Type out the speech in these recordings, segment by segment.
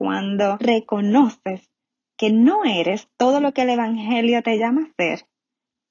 cuando reconoces que no eres todo lo que el Evangelio te llama a ser,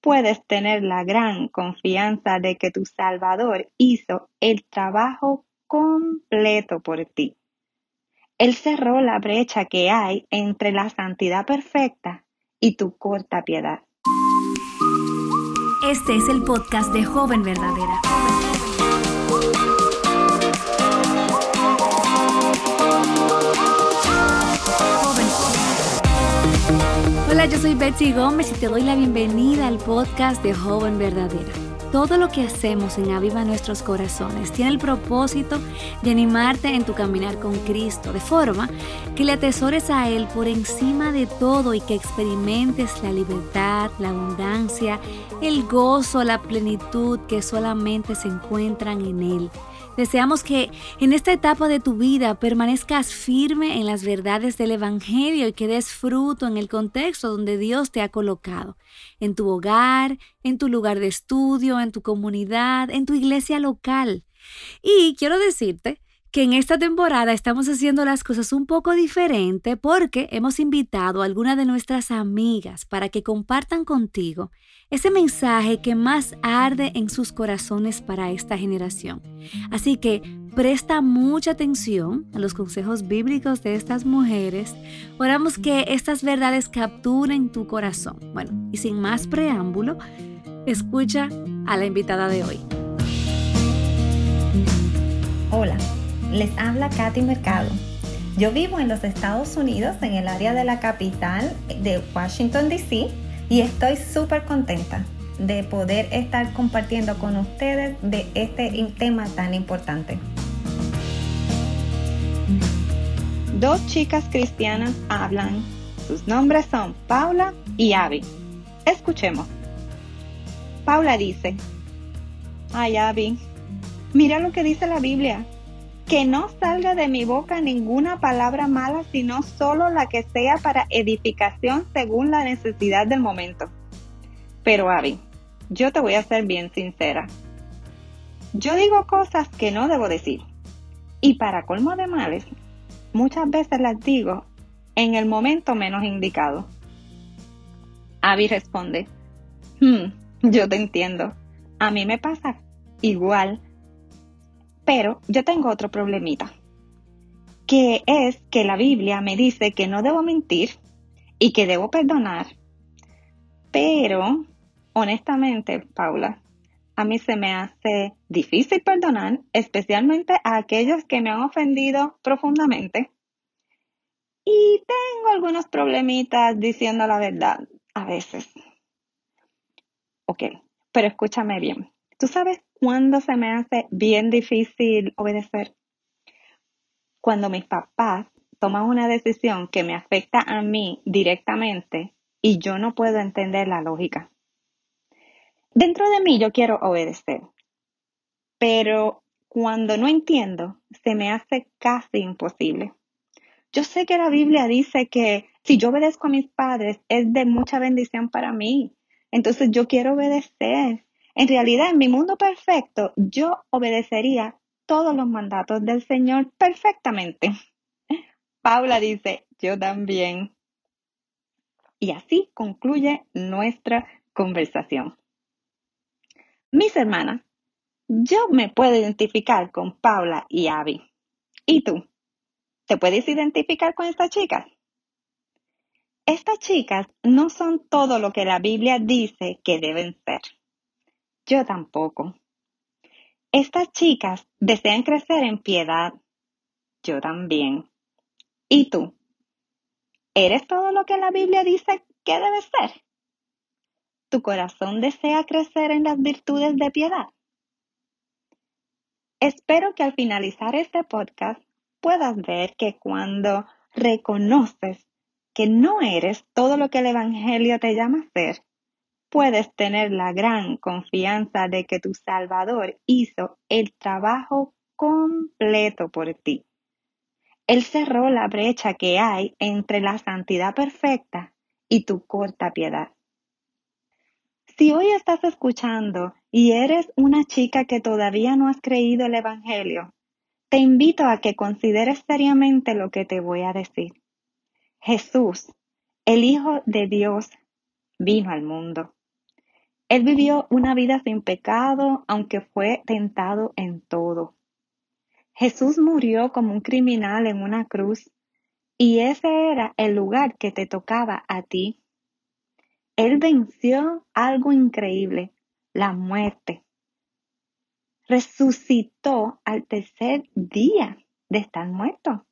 puedes tener la gran confianza de que tu Salvador hizo el trabajo completo por ti. Él cerró la brecha que hay entre la santidad perfecta y tu corta piedad. Este es el podcast de Joven Verdadera. Hola, yo soy Betsy Gómez y te doy la bienvenida al podcast de Joven Verdadera. Todo lo que hacemos en Aviva Nuestros Corazones tiene el propósito de animarte en tu caminar con Cristo, de forma que le atesores a Él por encima de todo y que experimentes la libertad, la abundancia, el gozo, la plenitud que solamente se encuentran en Él. Deseamos que en esta etapa de tu vida permanezcas firme en las verdades del Evangelio y que des fruto en el contexto donde Dios te ha colocado, en tu hogar, en tu lugar de estudio, en tu comunidad, en tu iglesia local. Y quiero decirte que en esta temporada estamos haciendo las cosas un poco diferente porque hemos invitado a algunas de nuestras amigas para que compartan contigo ese mensaje que más arde en sus corazones para esta generación. Así que presta mucha atención a los consejos bíblicos de estas mujeres. Oramos que estas verdades capturen tu corazón. Bueno, y sin más preámbulo, escucha a la invitada de hoy. Hola, les habla Katy Mercado. Yo vivo en los Estados Unidos, en el área de la capital de Washington, D.C y estoy súper contenta de poder estar compartiendo con ustedes de este tema tan importante. Dos chicas cristianas hablan. Sus nombres son Paula y Abby. Escuchemos. Paula dice, ay Abby, mira lo que dice la Biblia que no salga de mi boca ninguna palabra mala, sino solo la que sea para edificación según la necesidad del momento. Pero Abby, yo te voy a ser bien sincera. Yo digo cosas que no debo decir. Y para colmo de males, muchas veces las digo en el momento menos indicado. Abby responde, hmm, yo te entiendo. A mí me pasa igual pero yo tengo otro problemita, que es que la Biblia me dice que no debo mentir y que debo perdonar. Pero, honestamente, Paula, a mí se me hace difícil perdonar, especialmente a aquellos que me han ofendido profundamente. Y tengo algunos problemitas diciendo la verdad a veces. Ok, pero escúchame bien. ¿Tú sabes cuándo se me hace bien difícil obedecer? Cuando mis papás toman una decisión que me afecta a mí directamente y yo no puedo entender la lógica. Dentro de mí yo quiero obedecer, pero cuando no entiendo se me hace casi imposible. Yo sé que la Biblia dice que si yo obedezco a mis padres es de mucha bendición para mí. Entonces yo quiero obedecer, en realidad, en mi mundo perfecto, yo obedecería todos los mandatos del Señor perfectamente. Paula dice, yo también. Y así concluye nuestra conversación. Mis hermanas, yo me puedo identificar con Paula y Abby. ¿Y tú? ¿Te puedes identificar con estas chicas? Estas chicas no son todo lo que la Biblia dice que deben ser. Yo tampoco. Estas chicas desean crecer en piedad. Yo también. ¿Y tú? ¿Eres todo lo que la Biblia dice que debes ser? ¿Tu corazón desea crecer en las virtudes de piedad? Espero que al finalizar este podcast puedas ver que cuando reconoces que no eres todo lo que el Evangelio te llama ser, puedes tener la gran confianza de que tu Salvador hizo el trabajo completo por ti. Él cerró la brecha que hay entre la santidad perfecta y tu corta piedad. Si hoy estás escuchando y eres una chica que todavía no has creído el Evangelio, te invito a que consideres seriamente lo que te voy a decir. Jesús, el Hijo de Dios, vino al mundo. Él vivió una vida sin pecado, aunque fue tentado en todo. Jesús murió como un criminal en una cruz y ese era el lugar que te tocaba a ti. Él venció algo increíble, la muerte. Resucitó al tercer día de estar muerto.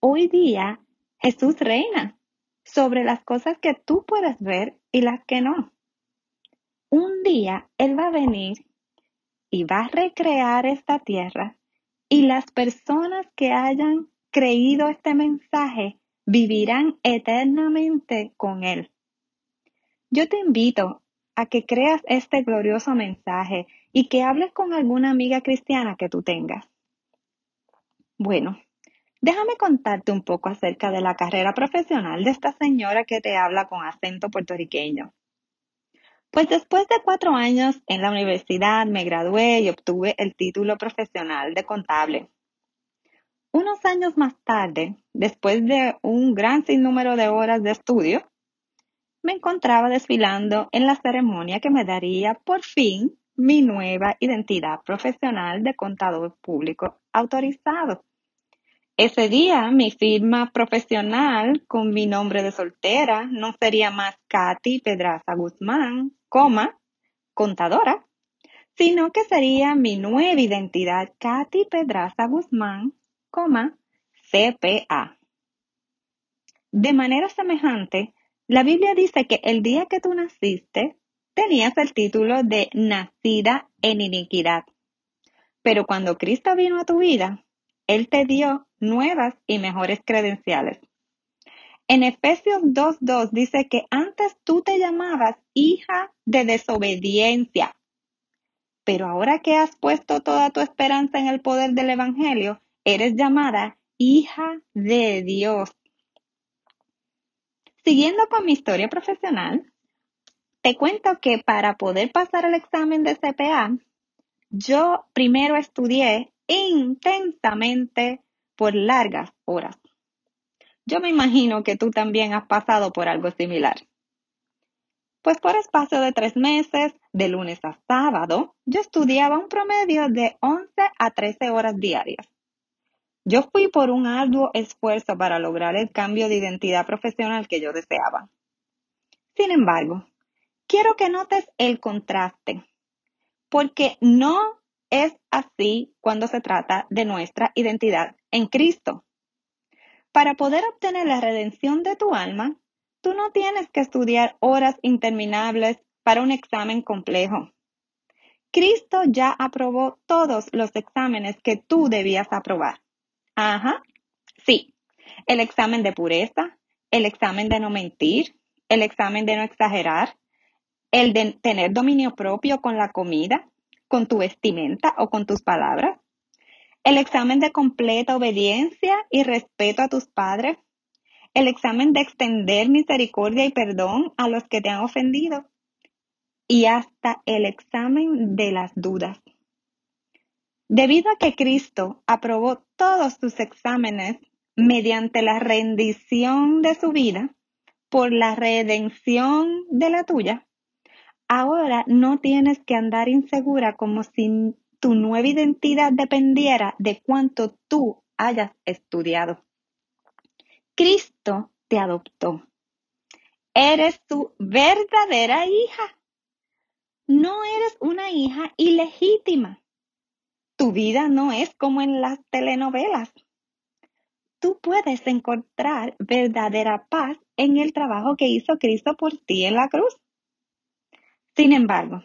Hoy día Jesús reina sobre las cosas que tú puedes ver y las que no. Un día Él va a venir y va a recrear esta tierra y las personas que hayan creído este mensaje vivirán eternamente con Él. Yo te invito a que creas este glorioso mensaje y que hables con alguna amiga cristiana que tú tengas. Bueno, déjame contarte un poco acerca de la carrera profesional de esta señora que te habla con acento puertorriqueño. Pues después de cuatro años en la universidad me gradué y obtuve el título profesional de contable. Unos años más tarde, después de un gran sinnúmero de horas de estudio, me encontraba desfilando en la ceremonia que me daría por fin mi nueva identidad profesional de contador público autorizado. Ese día mi firma profesional con mi nombre de soltera no sería más Katy Pedraza Guzmán, coma, contadora, sino que sería mi nueva identidad Katy Pedraza Guzmán, coma, CPA. De manera semejante, la Biblia dice que el día que tú naciste, tenías el título de nacida en iniquidad. Pero cuando Cristo vino a tu vida, Él te dio nuevas y mejores credenciales. En Efesios 2.2 dice que antes tú te llamabas hija de desobediencia, pero ahora que has puesto toda tu esperanza en el poder del Evangelio, eres llamada hija de Dios. Siguiendo con mi historia profesional, te cuento que para poder pasar el examen de CPA, yo primero estudié intensamente por largas horas. Yo me imagino que tú también has pasado por algo similar. Pues por espacio de tres meses, de lunes a sábado, yo estudiaba un promedio de 11 a 13 horas diarias. Yo fui por un arduo esfuerzo para lograr el cambio de identidad profesional que yo deseaba. Sin embargo, quiero que notes el contraste, porque no es así cuando se trata de nuestra identidad en Cristo. Para poder obtener la redención de tu alma, tú no tienes que estudiar horas interminables para un examen complejo. Cristo ya aprobó todos los exámenes que tú debías aprobar. Ajá, sí. El examen de pureza, el examen de no mentir, el examen de no exagerar, el de tener dominio propio con la comida, con tu vestimenta o con tus palabras, el examen de completa obediencia y respeto a tus padres, el examen de extender misericordia y perdón a los que te han ofendido y hasta el examen de las dudas. Debido a que Cristo aprobó todos sus exámenes mediante la rendición de su vida por la redención de la tuya, ahora no tienes que andar insegura como si tu nueva identidad dependiera de cuánto tú hayas estudiado. Cristo te adoptó. Eres tu verdadera hija. No eres una hija ilegítima. Tu vida no es como en las telenovelas. Tú puedes encontrar verdadera paz en el trabajo que hizo Cristo por ti en la cruz. Sin embargo,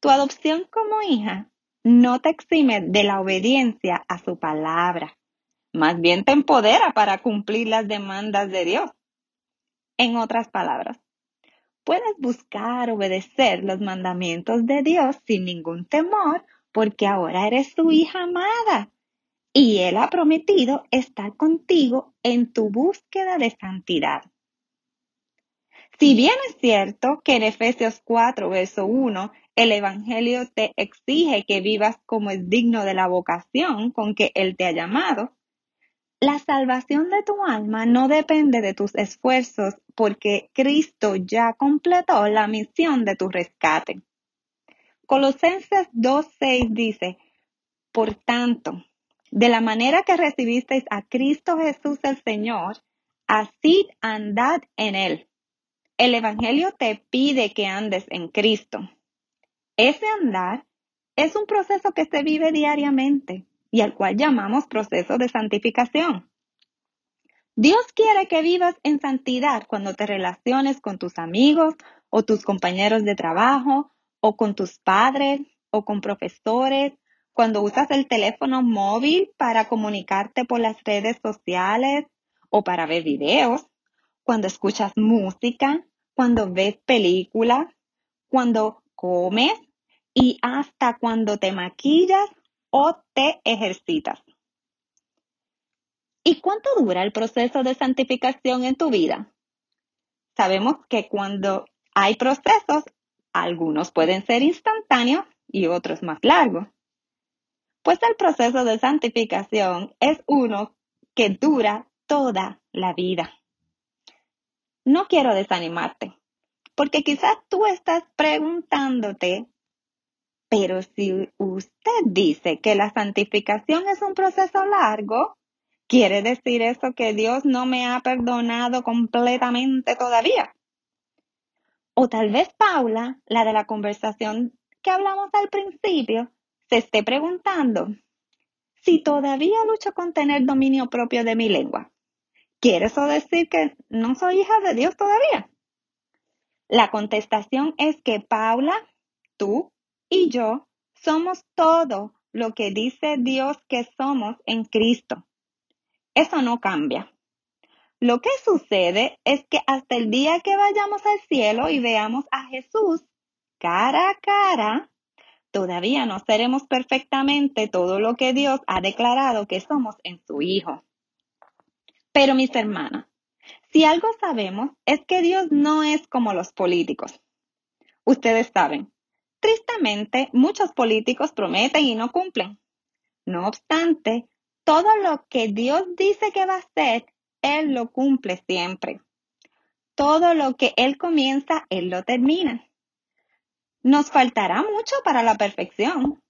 tu adopción como hija no te exime de la obediencia a su palabra. Más bien te empodera para cumplir las demandas de Dios. En otras palabras, puedes buscar obedecer los mandamientos de Dios sin ningún temor porque ahora eres su hija amada y Él ha prometido estar contigo en tu búsqueda de santidad. Si bien es cierto que en Efesios 4, verso 1, el Evangelio te exige que vivas como es digno de la vocación con que Él te ha llamado, la salvación de tu alma no depende de tus esfuerzos porque Cristo ya completó la misión de tu rescate. Colosenses 2.6 dice, por tanto, de la manera que recibisteis a Cristo Jesús el Señor, así andad en Él. El Evangelio te pide que andes en Cristo. Ese andar es un proceso que se vive diariamente y al cual llamamos proceso de santificación. Dios quiere que vivas en santidad cuando te relaciones con tus amigos o tus compañeros de trabajo o con tus padres o con profesores, cuando usas el teléfono móvil para comunicarte por las redes sociales o para ver videos, cuando escuchas música, cuando ves películas, cuando comes y hasta cuando te maquillas o te ejercitas. ¿Y cuánto dura el proceso de santificación en tu vida? Sabemos que cuando hay procesos, algunos pueden ser instantáneos y otros más largos. Pues el proceso de santificación es uno que dura toda la vida. No quiero desanimarte, porque quizás tú estás preguntándote pero si usted dice que la santificación es un proceso largo, ¿quiere decir eso que Dios no me ha perdonado completamente todavía? O tal vez Paula, la de la conversación que hablamos al principio, se esté preguntando si todavía lucho con tener dominio propio de mi lengua. ¿Quiere eso decir que no soy hija de Dios todavía? La contestación es que Paula, tú y yo somos todo lo que dice Dios que somos en Cristo. Eso no cambia. Lo que sucede es que hasta el día que vayamos al cielo y veamos a Jesús cara a cara, todavía no seremos perfectamente todo lo que Dios ha declarado que somos en su Hijo. Pero mis hermanas, si algo sabemos es que Dios no es como los políticos. Ustedes saben, Tristemente, muchos políticos prometen y no cumplen. No obstante, todo lo que Dios dice que va a hacer, Él lo cumple siempre. Todo lo que Él comienza, Él lo termina. Nos faltará mucho para la perfección,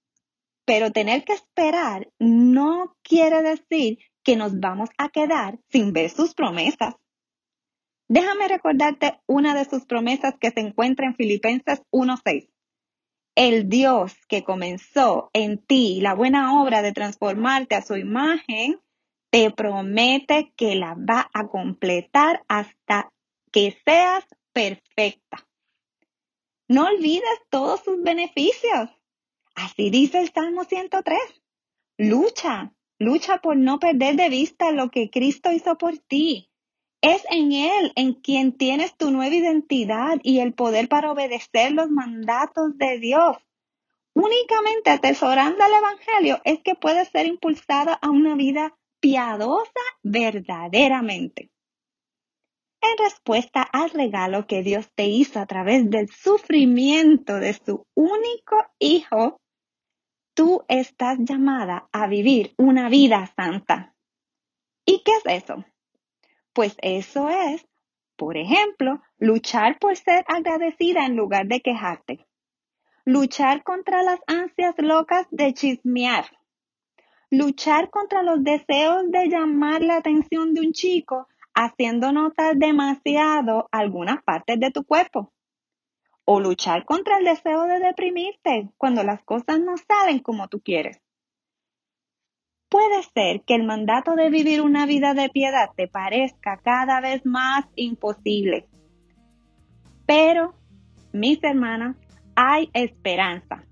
pero tener que esperar no quiere decir que nos vamos a quedar sin ver sus promesas. Déjame recordarte una de sus promesas que se encuentra en Filipenses 1.6 el Dios que comenzó en ti la buena obra de transformarte a su imagen, te promete que la va a completar hasta que seas perfecta. No olvides todos sus beneficios. Así dice el Salmo 103. Lucha, lucha por no perder de vista lo que Cristo hizo por ti. Es en Él en quien tienes tu nueva identidad y el poder para obedecer los mandatos de Dios. Únicamente atesorando el Evangelio es que puedes ser impulsada a una vida piadosa verdaderamente. En respuesta al regalo que Dios te hizo a través del sufrimiento de su único Hijo, tú estás llamada a vivir una vida santa. ¿Y qué es eso? Pues eso es, por ejemplo, luchar por ser agradecida en lugar de quejarte. Luchar contra las ansias locas de chismear. Luchar contra los deseos de llamar la atención de un chico haciendo notar demasiado algunas partes de tu cuerpo. O luchar contra el deseo de deprimirte cuando las cosas no salen como tú quieres. Puede ser que el mandato de vivir una vida de piedad te parezca cada vez más imposible. Pero, mis hermanas, hay esperanza.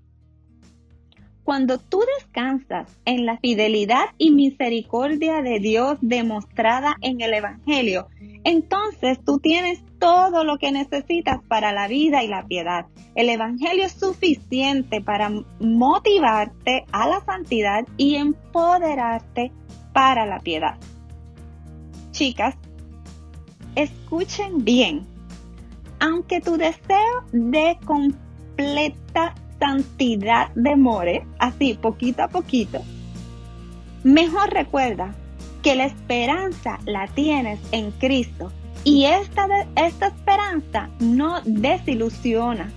Cuando tú descansas en la fidelidad y misericordia de Dios demostrada en el Evangelio, entonces tú tienes todo lo que necesitas para la vida y la piedad. El Evangelio es suficiente para motivarte a la santidad y empoderarte para la piedad. Chicas, escuchen bien. aunque tu deseo de completa santidad demore, así poquito a poquito, mejor recuerda que la esperanza la tienes en Cristo y esta, esta esperanza no desilusiona,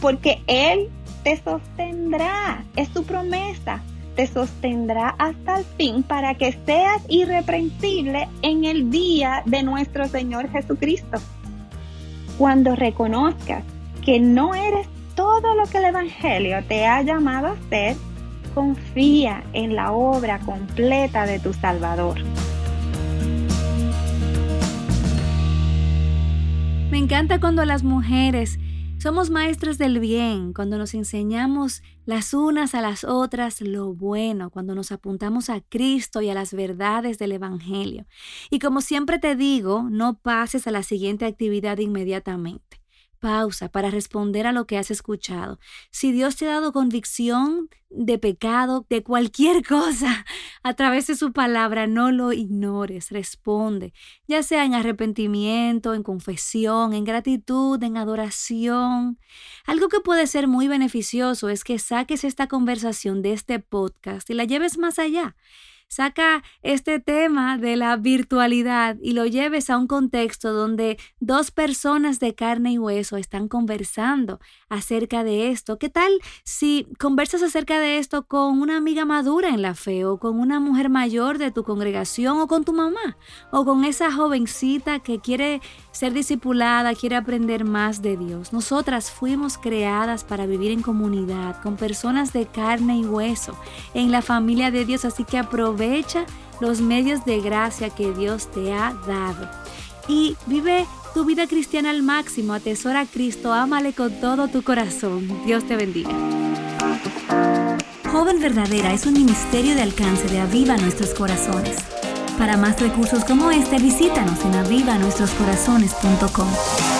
porque Él te sostendrá, es su promesa, te sostendrá hasta el fin para que seas irreprensible en el día de nuestro Señor Jesucristo. Cuando reconozcas que no eres todo lo que el Evangelio te ha llamado a ser, confía en la obra completa de tu Salvador. Me encanta cuando las mujeres somos maestras del bien, cuando nos enseñamos las unas a las otras lo bueno, cuando nos apuntamos a Cristo y a las verdades del Evangelio. Y como siempre te digo, no pases a la siguiente actividad inmediatamente pausa para responder a lo que has escuchado. Si Dios te ha dado convicción de pecado, de cualquier cosa, a través de su palabra, no lo ignores, responde, ya sea en arrepentimiento, en confesión, en gratitud, en adoración. Algo que puede ser muy beneficioso es que saques esta conversación de este podcast y la lleves más allá saca este tema de la virtualidad y lo lleves a un contexto donde dos personas de carne y hueso están conversando acerca de esto. ¿Qué tal si conversas acerca de esto con una amiga madura en la fe o con una mujer mayor de tu congregación o con tu mamá o con esa jovencita que quiere ser discipulada, quiere aprender más de Dios? Nosotras fuimos creadas para vivir en comunidad con personas de carne y hueso en la familia de Dios, así que aprovecha aprovecha los medios de gracia que Dios te ha dado. Y vive tu vida cristiana al máximo, atesora a Cristo, ámale con todo tu corazón. Dios te bendiga. Joven Verdadera es un ministerio de alcance de Aviva Nuestros Corazones. Para más recursos como este, visítanos en avivanuestroscorazones.com.